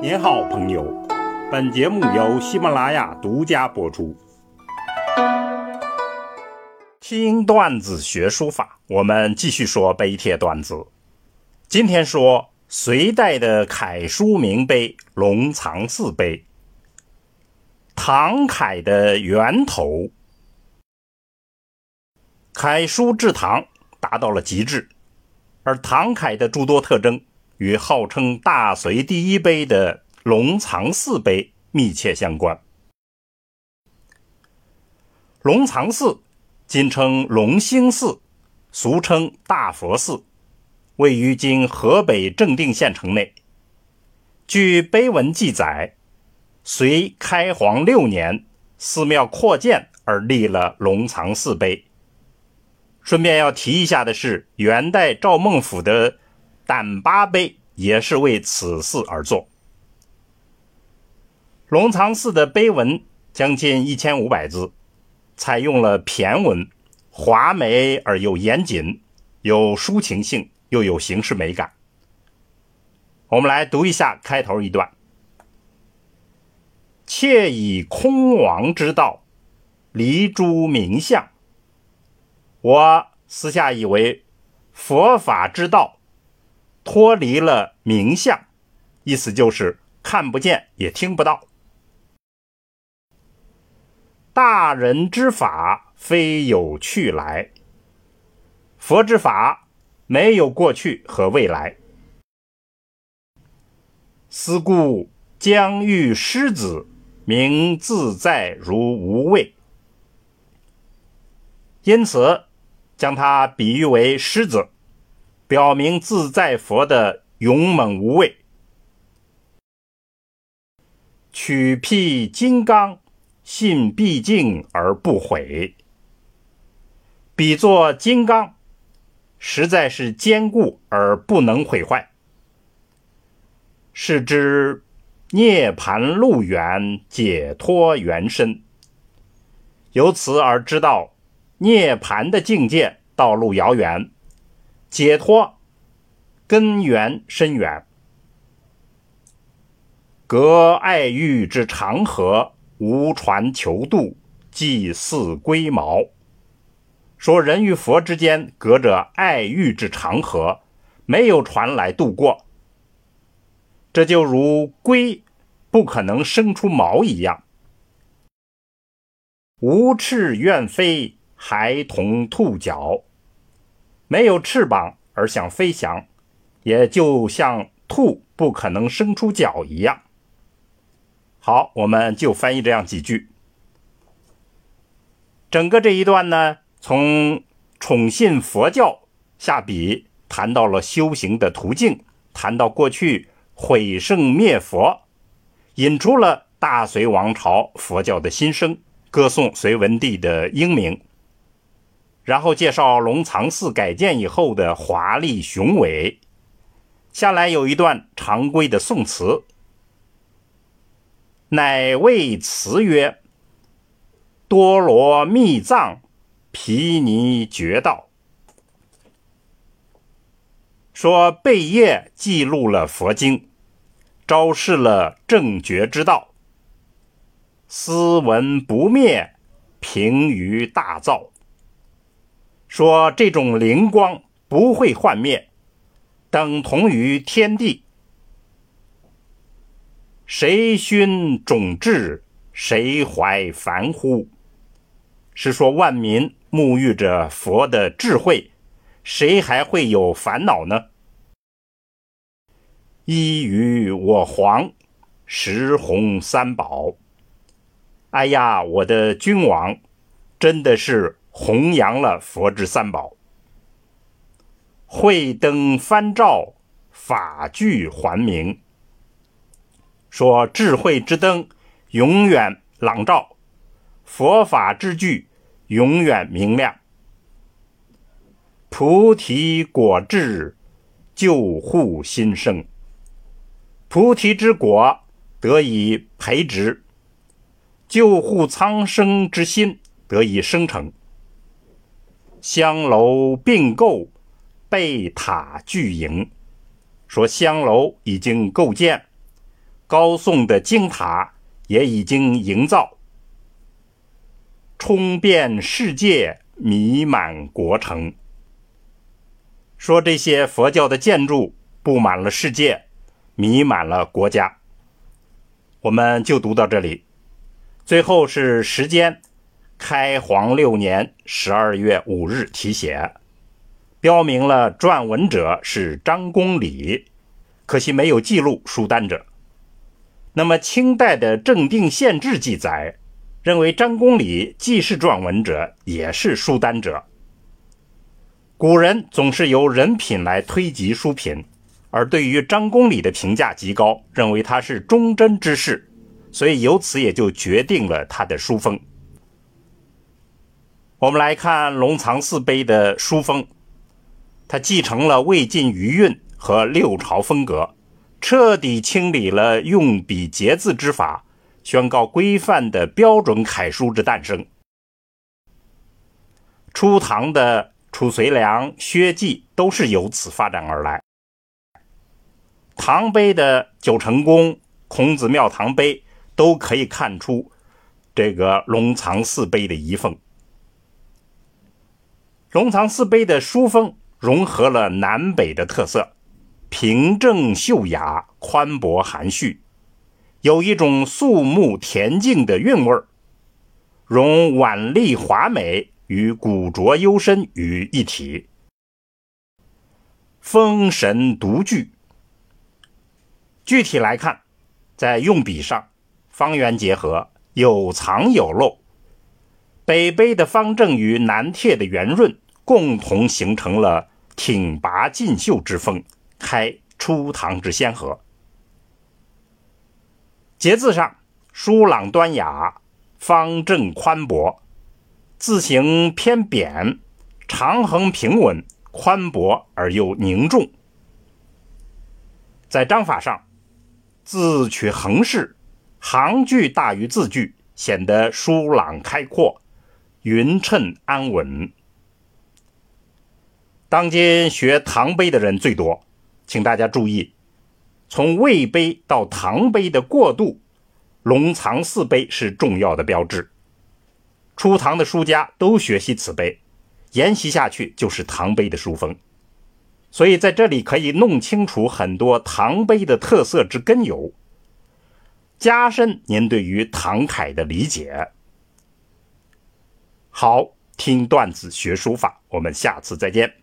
您好，朋友。本节目由喜马拉雅独家播出。听段子学书法，我们继续说碑帖段子。今天说隋代的楷书名碑龙藏寺碑。唐楷的源头，楷书至唐达到了极致，而唐楷的诸多特征。与号称大隋第一碑的龙藏寺碑密切相关。龙藏寺，今称龙兴寺，俗称大佛寺，位于今河北正定县城内。据碑文记载，隋开皇六年，寺庙扩建而立了龙藏寺碑。顺便要提一下的是，元代赵孟俯的。胆巴碑也是为此寺而作。龙藏寺的碑文将近一千五百字，采用了骈文，华美而又严谨，有抒情性，又有形式美感。我们来读一下开头一段：“窃以空王之道，离诸名相。”我私下以为佛法之道。脱离了名相，意思就是看不见也听不到。大人之法非有去来，佛之法没有过去和未来。思故将欲狮子，名自在如无畏，因此将它比喻为狮子。表明自在佛的勇猛无畏，取辟金刚，信毕竟而不毁。比作金刚，实在是坚固而不能毁坏。是知涅盘路远，解脱缘深。由此而知道，涅盘的境界道路遥远。解脱根源深远，隔爱欲之长河，无船求渡，即似龟毛。说人与佛之间隔着爱欲之长河，没有船来渡过，这就如龟不可能生出毛一样。无翅愿飞，还同兔脚。没有翅膀而想飞翔，也就像兔不可能生出脚一样。好，我们就翻译这样几句。整个这一段呢，从宠信佛教下笔，谈到了修行的途径，谈到过去毁圣灭佛，引出了大隋王朝佛教的新生，歌颂隋文帝的英明。然后介绍龙藏寺改建以后的华丽雄伟。下来有一段常规的宋词，乃谓词曰：“多罗密藏，毗尼绝道。”说贝叶记录了佛经，昭示了正觉之道，斯文不灭，平于大造。说这种灵光不会幻灭，等同于天地。谁熏种智，谁怀凡乎？是说万民沐浴着佛的智慧，谁还会有烦恼呢？依于我皇，十红三宝。哎呀，我的君王，真的是。弘扬了佛之三宝，慧灯翻照，法具还明。说智慧之灯永远朗照，佛法之具永远明亮。菩提果智，救护心生。菩提之果得以培植，救护苍生之心得以生成。香楼并购，贝塔巨营。说香楼已经构建，高颂的经塔也已经营造，冲遍世界，弥满国城。说这些佛教的建筑布满了世界，弥满了国家。我们就读到这里。最后是时间，开皇六年十二月五日题写，标明了撰文者是张公礼，可惜没有记录书单者。那么清代的《正定县志》记载，认为张公礼既是撰文者，也是书单者。古人总是由人品来推及书品，而对于张公礼的评价极高，认为他是忠贞之士，所以由此也就决定了他的书风。我们来看龙藏寺碑的书风，它继承了魏晋余韵和六朝风格，彻底清理了用笔结字之法，宣告规范的标准楷书之诞生。初唐的。褚遂良、薛稷都是由此发展而来。唐碑的九成宫、孔子庙堂碑都可以看出这个龙藏寺碑的遗风。龙藏寺碑的书风融合了南北的特色，平正秀雅、宽博含蓄，有一种肃穆恬静的韵味儿，融婉丽华美。与古拙幽深于一体，风神独具。具体来看，在用笔上，方圆结合，有藏有漏。北碑的方正与南帖的圆润，共同形成了挺拔劲秀之风，开初唐之先河。节字上，疏朗端雅，方正宽博。字形偏扁，长横平稳，宽博而又凝重。在章法上，字取横式，行距大于字距，显得疏朗开阔、匀称安稳。当今学唐碑的人最多，请大家注意，从魏碑到唐碑的过渡，龙藏寺碑是重要的标志。初唐的书家都学习此碑，沿袭下去就是唐碑的书风。所以在这里可以弄清楚很多唐碑的特色之根由，加深您对于唐楷的理解。好，听段子学书法，我们下次再见。